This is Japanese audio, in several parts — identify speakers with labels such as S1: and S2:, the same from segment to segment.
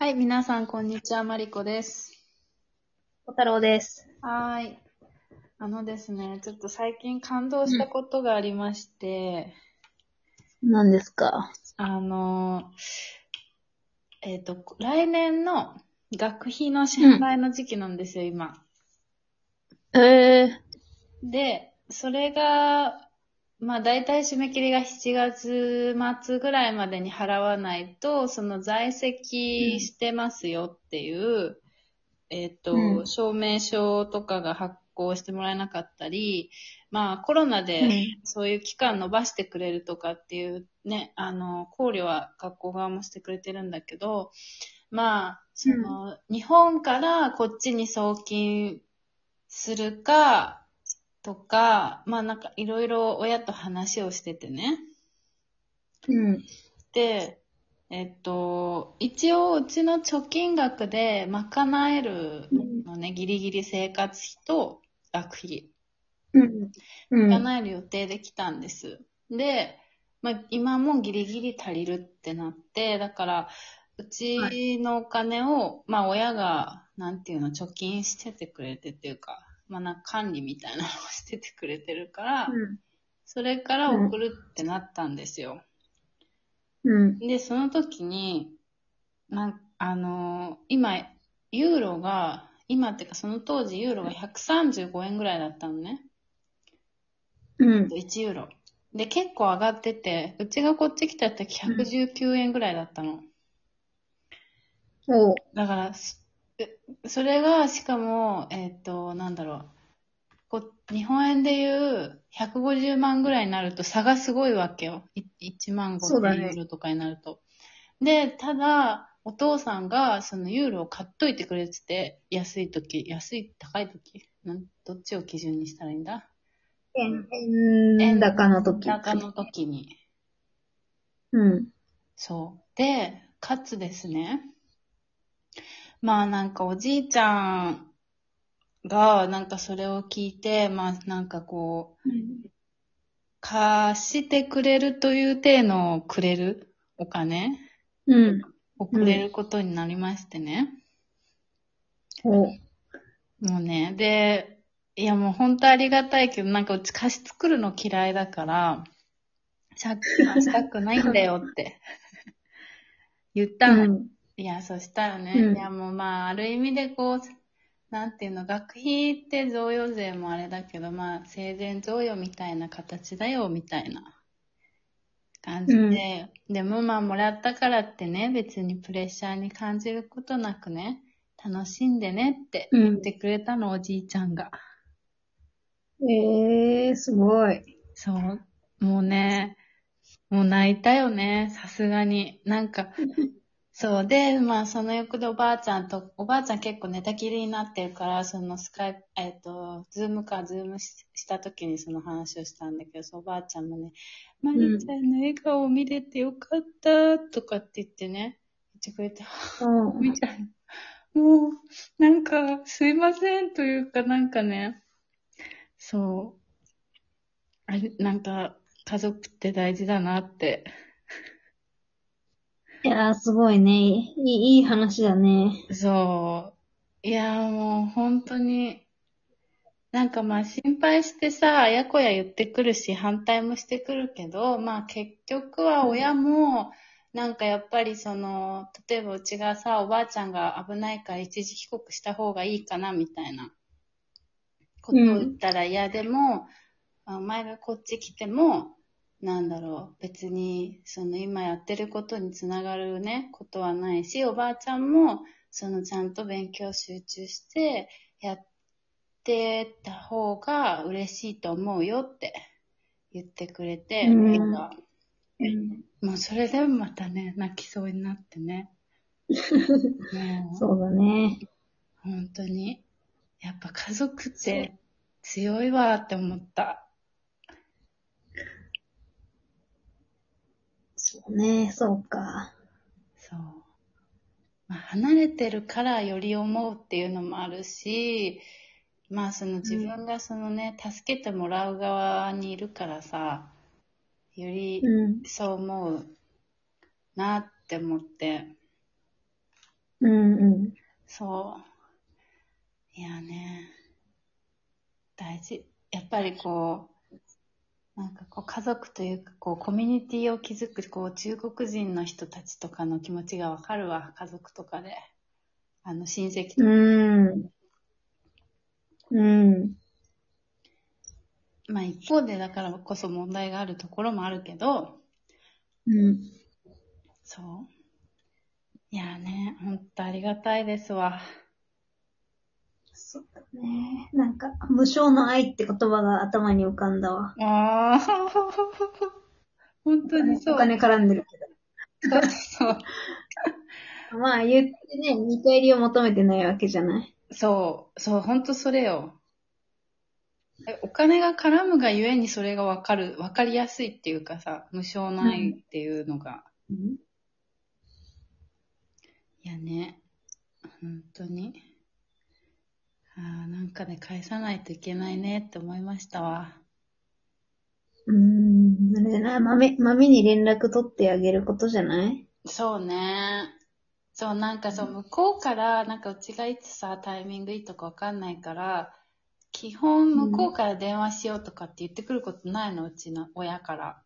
S1: はい、皆さん、こんにちは。マリコです。
S2: 小太郎です。
S1: はーい。あのですね、ちょっと最近感動したことがありまして、
S2: 何ですか？
S1: あの、えっ、と、来年の学費の支払いの時期なんですよ、今。
S2: ええ
S1: で、それが、まあ大体締め切りが7月末ぐらいまでに払わないと、その在籍してますよっていう、えっ、と、
S2: うん
S1: 証明書とかが発行してもらえなかったり、まあコロナで
S2: うん。
S1: そういう期間伸ばしてくれるとかっていうね、あの、考慮は学校側もしてくれてるんだけど、まあ、その、日本からこっちに送金するか、とか、まあなんかいろいろ親と話をしててね。
S2: うん。
S1: で、えっと、一応うちの貯金額で賄えるのね、ギリギリ生活費と学費。
S2: うん。うん。
S1: 賄える予定できたんです。で、まあ、今もギリギリ足りるってなって、だから、うちのお金を、まあ、親が、なんていうの、貯金しててくれてっていうか、まあ、な管理みたいなのをしててくれてるから、それから送るってなったんですよ。
S2: うん。
S1: で、その時に、なんあのー今、ユーロが、今っていうかその当時ユーロが135円ぐらいだったのね。
S2: うん。
S1: 1ユーロ。で、結構上がってて、うちがこっち来た時119円ぐらいだったの。
S2: おう。
S1: だから、それが、しかも、えっ、と、なんだろう。こ日本円で言う150万ぐらいになると差がすごいわけよ。い1万5
S2: そうだね
S1: 千ユーロとかになると。で、ただ、お父さんがそのユーロを買っといてくれてて、安い時、安い、高い時なんどっちを基準にしたらいいんだ？
S2: 円、円高の時。
S1: 高の時に。
S2: うん。
S1: そう。で、かつですね。まあなんかおじいちゃんがなんかそれを聞いて、まあなんかこう、貸してくれるという体のをくれるお金
S2: うん。
S1: をくれることになりましてね。
S2: おう。
S1: もうね、で、いやもう本当ありがたいけど、なんかうち貸し作るの嫌いだから、借金はしたくないんだよって言ったの。
S2: うん。
S1: いや、そしたらね、
S2: うん
S1: いやもうまあ、ある意味でこう、なんていうの、学費って贈与税もあれだけど、まあ、生前贈与みたいな形だよ、みたいな感じで、でもまあ、もらったからってね、別にプレッシャーに感じることなくね、楽しんでねって
S2: うん
S1: 言ってくれたの、おじいちゃんが。
S2: ええー、すごい。
S1: そう。もうね、もう泣いたよね、さすがに。なんか、そう。で、まあ、その横でおばあちゃんと、おばあちゃん結構寝たきりになってるから、そのスカイプ、えっ、と、ズームか、ズームしした時にその話をしたんだけど、そうおばあちゃんもね、マリちゃんの笑顔を見れてよかった、とかって言ってね、言ってくれて、
S2: うん。
S1: みたいな。もう、なんか、すいませんというか、なんかね、そう。あれ、なんか、家族って大事だなって。
S2: いやー、すごいね。いい、いい話だね。
S1: そう。いや、もう本当に、なんかまあ心配してさ、あやこや言ってくるし、反対もしてくるけど、まあ結局は親も、なんかやっぱりその、例えばうちがさ、おばあちゃんが危ないから一時帰国した方がいいかな、みたいなことを言ったら嫌でも、あお前がこっち来ても、なんだろう、別に、その今やってることにつながるね、ことはないし、おばあちゃんも、そのちゃんと勉強集中して、やってた方が嬉しいと思うよって言ってくれて、
S2: うん
S1: なんか
S2: うん。
S1: もうそれでもまたね、泣きそうになってね。もう
S2: そうだね。
S1: 本当に、やっぱ家族って強いわって思った。
S2: そうね、そうか。
S1: そう。まあ、離れてるからより思うっていうのもあるし、まあその自分がそのね、助けてもらう側にいるからさ、より
S2: うん。
S1: そう思うなって思って。
S2: うんうん。
S1: そう。いやね。大事。やっぱりこう、なんかこう家族というかこうコミュニティを築くこう中国人の人たちとかの気持ちがわかるわ。家族とかで。あの親戚とか。
S2: うん。うん。
S1: まあ一方でだからこそ問題があるところもあるけど、
S2: うん。
S1: そう。いやね、ほんとありがたいですわ。
S2: そうだね。なんか、無償の愛って言葉が頭に浮かんだわ。
S1: ああ、本当にそう。
S2: お金絡んでるけ
S1: そうそう。
S2: ど。まあ言ってね、見返りを求めてないわけじゃない。
S1: そう、そう、ほんとそれよ。えお金が絡むがゆえにそれがわかる、わかりやすいっていうかさ、無償の愛っていうのが。
S2: うん。
S1: いやね、本当に。かね、返さないといけないねって思いましたわ。
S2: うーん。あれだな、豆、豆に連絡取ってあげることじゃない？
S1: そうね。そう、なんかそう、向こうから、なんかうちがいつさ、タイミングいいとかわかんないから、基本向こうから電話しようとかって言ってくることないの、うちの親から。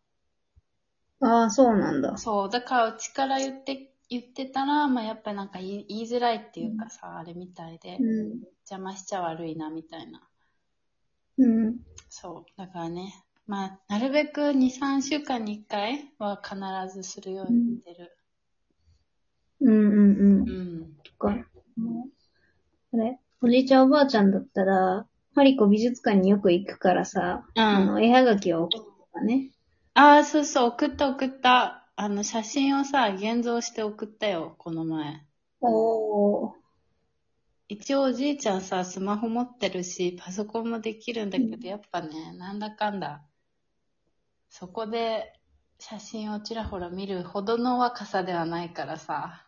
S2: ああ、そうなんだ。
S1: そう、だからうちから言って、言ってたら、まあやっぱなんか言い言いづらいっていうかさ、あれみたいで、
S2: うん。
S1: 邪魔しちゃ悪いな、みたいな。
S2: うん。
S1: そう、だからね、まあ、なるべく2、3週間に1回は必ずするようにしてる。
S2: うんうんうん。
S1: うん。
S2: とか。あれおじいちゃんおばあちゃんだったら、マリコ美術館によく行くからさ、
S1: うん
S2: あの、絵はがきを送るとかね。
S1: ああ、そうそう、送った送った。あの、写真をさ、現像して送ったよ、この前。
S2: おー。
S1: 一応おじいちゃんさ、スマホ持ってるし、パソコンもできるんだけど、やっぱね、なんだかんだ。そこで写真をちらほら見るほどの若さではないからさ。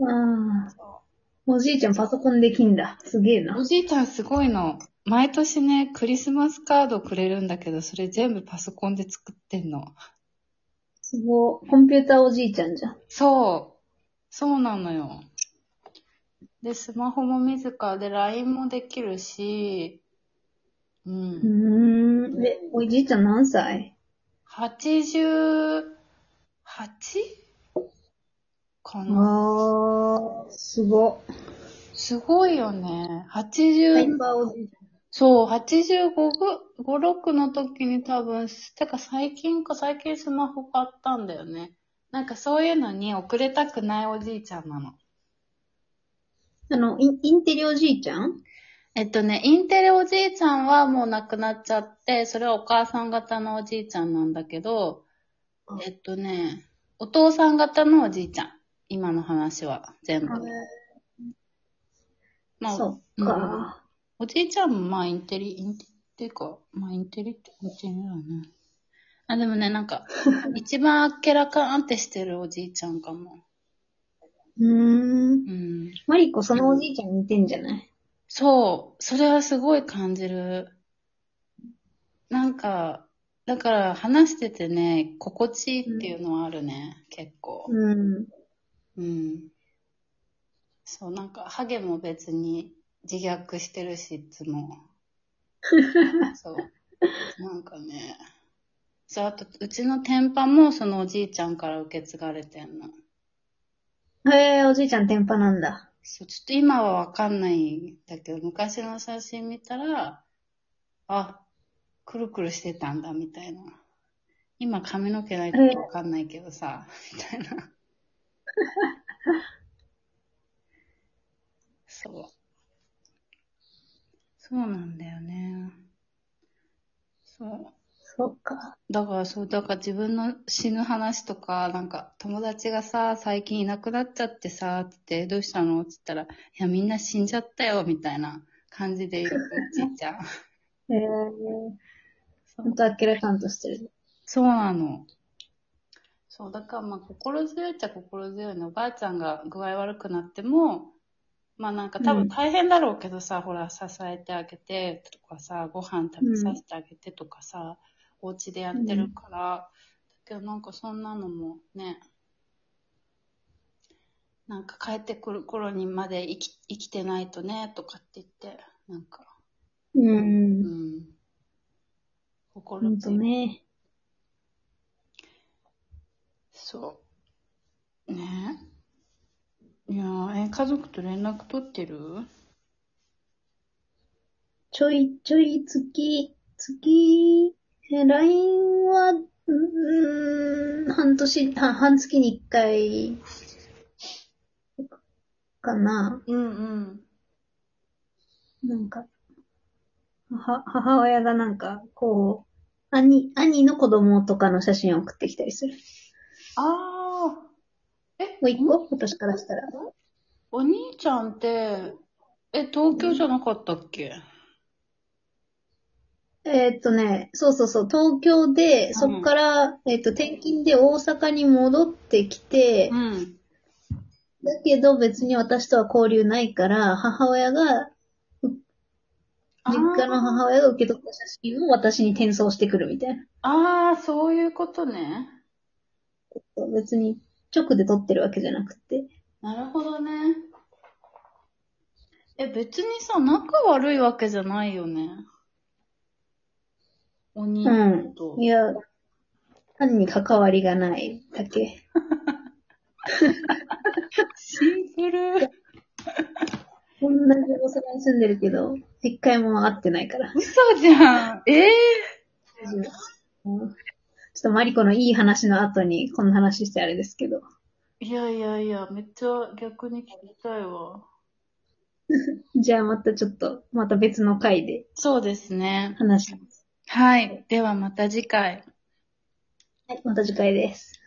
S2: ああ。おじいちゃんパソコンできんだ。すげえな
S1: お。じいちゃんすごいの。毎年ね、クリスマスカードくれるんだけど、それ全部パソコンで作ってんの。
S2: すごい。コンピューターおじいちゃんじゃん。
S1: そう。そうなのよ。で、スマホも自らで LINE もできるし、う。
S2: うんーん。で、おじいちゃん何歳
S1: ？88? かな。
S2: ああ、すご。
S1: すごいよね。
S2: ハイ
S1: 80、
S2: パーおじいち
S1: そう、85、5、6の時に多分、てか最近か最近スマホ買ったんだよね。なんかそういうのに遅れたくないおじいちゃんなの。
S2: あの、インインテリおじいちゃん？
S1: えっとね、インテリおじいちゃんはもう亡くなっちゃって、それはお母さん方のおじいちゃんなんだけど
S2: うん、
S1: えっとね、お父さん方のおじいちゃん。今の話は全部。まあ、
S2: そっ
S1: うん
S2: か。
S1: おじいちゃんもまあインテリ、インテリっていうか、まあインテリってインテリだね。あ、でもね、なんか、一番あっけらかんってしてるおじいちゃんかも。
S2: うーん。
S1: うん。
S2: マリコそのおじいちゃんに似てんじゃない？
S1: そう、それはすごい感じる。なんか、だから話しててね、心地いいっていうのはあるね、結構。
S2: うん。
S1: うん。そう、なんか、ハゲも別に自虐してるし、いつも。そう。なんかね。そう、あと、うちの天パもそのおじいちゃんから受け継がれてんの。
S2: へえ、おじいちゃん天パなんだ。
S1: そう、ちょっと今はわかんないんだけど、昔の写真見たら、あ、くるくるしてたんだ、みたいな。今髪の毛ないとわかんないけどさ、みたいな。そう。そうなんだよね。そう。
S2: そっか。
S1: だからそう、だから自分の死ぬ話とか、なんか友達がさ、最近いなくなっちゃってさ、つって、どうしたの？って言ったら、いや、みんな死んじゃったよ、みたいな感じで言う、おじいちゃん。
S2: へえ、
S1: そう
S2: ほんとあっけらかんとしてる。
S1: そうなの。そう、だからまあ心強いっちゃ心強いの。おばあちゃんが具合悪くなっても、まあなんか多
S2: うん
S1: 分大変だろうけどさ、ほら支えてあげてとかさ、ご飯食べさせてあげてとかさ、お家でやってるから、だけどなんかそんなのもね、なんか帰ってくる頃にまで生き生きてないとね、とかって言って、なんか、
S2: う。
S1: うんん。心
S2: ほんとね。
S1: そう。ねいやーえ、家族と連絡取ってる？
S2: ちょいちょい月、月、え LINE は、うーん、半年、は半月に一回、かな。
S1: うんうん。
S2: なんか、は、母親がなんか、こう、兄、兄の子供とかの写真を送ってきたりする。
S1: ああ。え、
S2: もう一個？私からしたら。
S1: お兄ちゃんって、え、東京じゃなかったっけ？
S2: えーっとね、そうそうそう、東京で、そっから、えーっと、転勤で大阪に戻ってきて、
S1: ん。
S2: だけど別に私とは交流ないから、母親が、実家の母親が受け取った写真を私に転送してくるみたいな。
S1: ああ、そういうことね。
S2: 別に直で撮ってるわけじゃなくて。
S1: なるほどね。え、別にさ、仲悪いわけじゃないよね。お兄ちゃんと。
S2: いや、単に関わりがないだけ。
S1: シンプル。
S2: 同じ大阪に住んでるけど、一回も会ってないから。
S1: 嘘じゃん。ええ
S2: うんちょっとマリコのいい話の後にこんな話してあれですけど。
S1: いやいやいや、めっちゃ逆に聞きたいわ。
S2: じゃあまたちょっと、また別の回で
S1: そうですね。
S2: 話します。
S1: はい。ではまた次回。
S2: はい、また次回です。